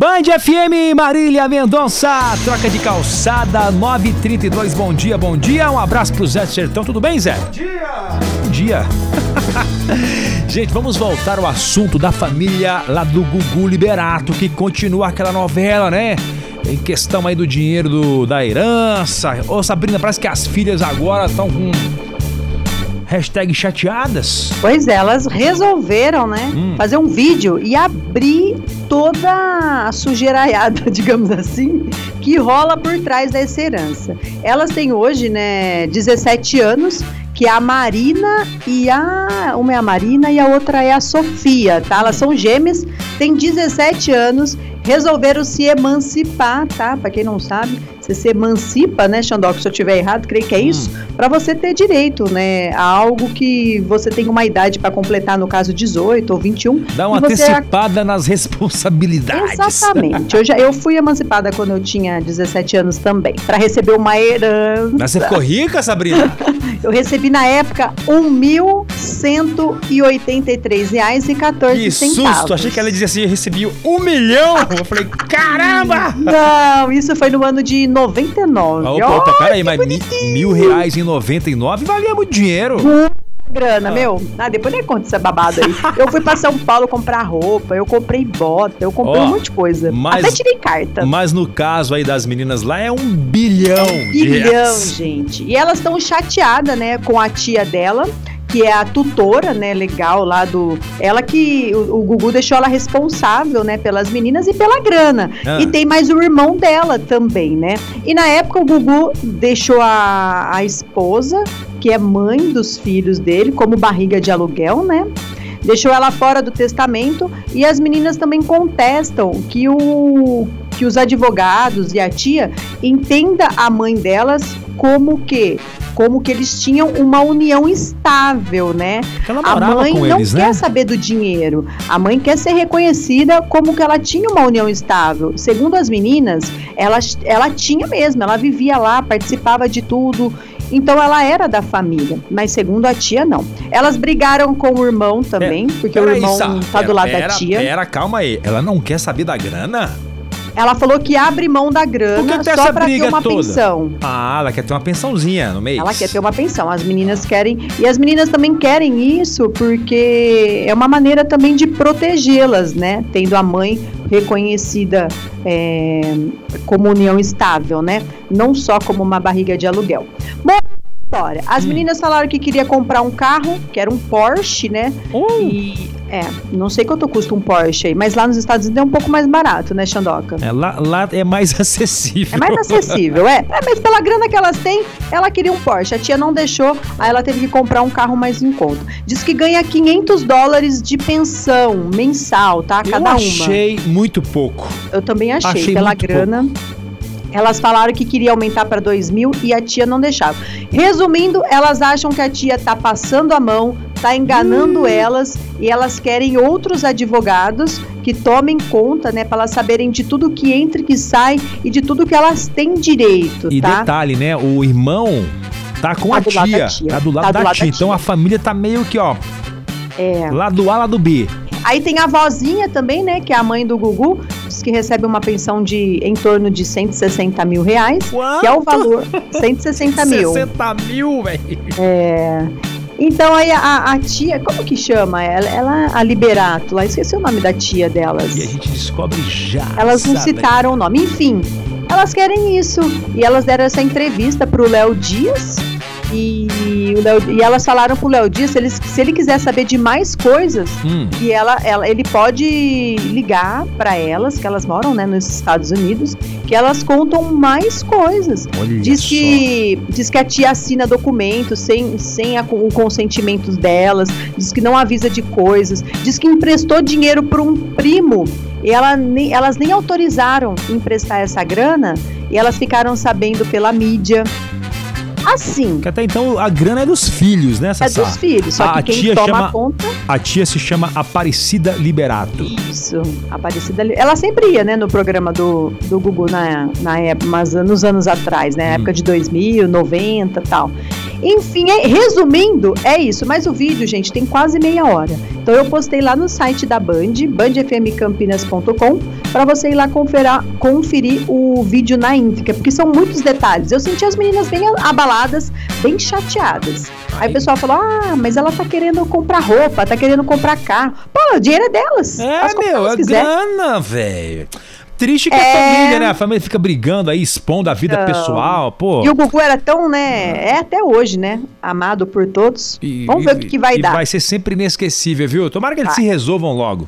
Band FM Marília Mendonça, troca de calçada 932. Bom dia, bom dia. Um abraço pro Zé Sertão. Tudo bem, Zé? Bom dia! Bom dia. Gente, vamos voltar ao assunto da família lá do Gugu Liberato, que continua aquela novela, né? Em questão aí do dinheiro do, da herança. Ô Sabrina, parece que as filhas agora estão com hashtag chateadas. Pois é, elas resolveram, né, Hum. fazer um vídeo e abrir toda a sujeiraiada, digamos assim, que rola por trás dessa herança. Elas têm hoje, né, 17 anos, que é a Marina e a. Uma é a Marina e a outra é a Sofia, tá? Elas são gêmeas, têm 17 anos, resolveram se emancipar, tá? Pra quem não sabe, você se emancipa, né, Xandoc? Se eu tiver errado, creio que é isso, Pra você ter direito, né, a algo que você tem uma idade pra completar, no caso 18 ou 21. Dá uma antecipada nas responsabilidades. Exatamente. Eu, já, eu fui emancipada quando eu tinha 17 anos também, Pra receber uma herança. Mas você ficou rica, Sabrina? Eu recebi na época R$ 1.183,14 Que susto! Achei que ela dizia assim: eu recebi um milhão. Eu falei, caramba! Não, isso foi no ano de 99. Ah, opa, opa, peraí, mas mi- mil reais em 99 valia muito dinheiro. grana, meu. Ah, depois nem conta essa babada aí. Eu fui pra São Paulo comprar roupa, eu comprei bota, eu comprei Ó, um monte de coisa. mas- Até tirei carta. Mas no caso aí das meninas lá é um bilhão. de Bilhão, reais. gente. E elas estão chateadas, né, com a tia dela, que é a tutora, né, legal lá do. Ela que. O, o Gugu deixou ela responsável, né, pelas meninas e pela grana. Ah. E tem mais o irmão dela também, né? E na época o Gugu deixou a, a esposa, que é mãe dos filhos dele, como barriga de aluguel, né? Deixou ela fora do testamento e as meninas também contestam que, o, que os advogados e a tia entenda a mãe delas como que como que eles tinham uma união estável, né? A mãe não eles, quer né? saber do dinheiro. A mãe quer ser reconhecida como que ela tinha uma união estável. Segundo as meninas, ela, ela tinha mesmo, ela vivia lá, participava de tudo. Então ela era da família, mas segundo a tia, não. Elas brigaram com o irmão também, porque o irmão Sa- tá do lado pera, da tia. Pera, calma aí. Ela não quer saber da grana? Ela falou que abre mão da Por que grana que só pra ter uma toda? pensão. Ah, ela quer ter uma pensãozinha no mês. Ela quer ter uma pensão. As meninas querem. E as meninas também querem isso porque é uma maneira também de protegê-las, né? Tendo a mãe reconhecida é, como união estável, né? Não só como uma barriga de aluguel. Bom, história. As Hum. meninas falaram que queria comprar um carro, que era um Porsche, né? Oh. E. É, não sei quanto custa um Porsche aí, mas lá nos Estados Unidos é um pouco mais barato, né, Xandoca? É, lá, lá é mais acessível. É mais acessível, é. É, mas pela grana que elas têm, ela queria um Porsche. A tia não deixou, aí ela teve que comprar um carro mais em conta. Diz que ganha 500 dólares de pensão mensal, tá? Eu Cada uma. achei muito pouco. Eu também achei, achei pela grana. Elas falaram que queria aumentar para 2 mil e a tia não deixava. Resumindo, elas acham que a tia tá passando a mão, tá enganando elas e elas querem outros advogados que tomem conta, né, para elas saberem de tudo que entra e que sai e de tudo que elas têm direito, E tá? detalhe, né? O irmão tá com Tá a do tia. da tia. Tá do lado, Tá da, do lado tia. da Então tia. a família tá meio que, ó, É. lado A, lado B. Aí tem a vozinha também, né? Que é a mãe do Gugu, que recebe uma pensão de em torno de 160 mil reais, que é o valor. 160 mil. 60 mil, velho. É. Então aí a, a tia, como que chama ela? Ela a Liberato, lá esqueci o nome da tia delas. E a gente descobre já. Elas não sabe? citaram o nome. Enfim, elas querem isso. E elas deram essa entrevista pro Léo Dias. E, Léo- e elas falaram pro Léo Dias se ele, se ele quiser saber de mais coisas, Hum, ela, ela, ele pode ligar para elas, que elas moram né, nos Estados Unidos, que elas contam mais coisas. olha Diz só. que, diz que a tia assina documentos sem, sem a- o consentimento delas, diz que não avisa de coisas, diz que emprestou dinheiro para um primo e ela nem- elas nem autorizaram emprestar essa grana e elas ficaram sabendo pela mídia. Assim, Que até então a grana é dos filhos, né, é Sassá? dos filhos, só A que quem tia toma chama- conta A tia se chama Aparecida Liberato. Isso, Aparecida. Li- Ela sempre ia, né, no programa do, do Gugu na, na época, mas nos anos atrás, né? Hum. Época de 2000, 90 e tal. Enfim, é, resumindo, é isso. Mas o vídeo, gente, tem quase meia hora. Então eu postei lá no site da Band, bandfmcampinas.com, para você ir lá conferar, conferir o vídeo na íntegra, porque são muitos detalhes. Eu senti as meninas bem abaladas, bem chateadas. Aí, o pessoal falou: ah, mas ela tá querendo comprar roupa, tá querendo comprar carro. Pô, o dinheiro é delas. É, meu, é grana, velho. Triste que é... a família, né? A família fica brigando aí, expondo a vida então... pessoal, pô. E o Gugu era tão, né? É até hoje, né? Amado por todos. E, Vamos ver e, o que, que vai dar. Vai ser sempre inesquecível, viu? Tomara que eles vai. se resolvam logo.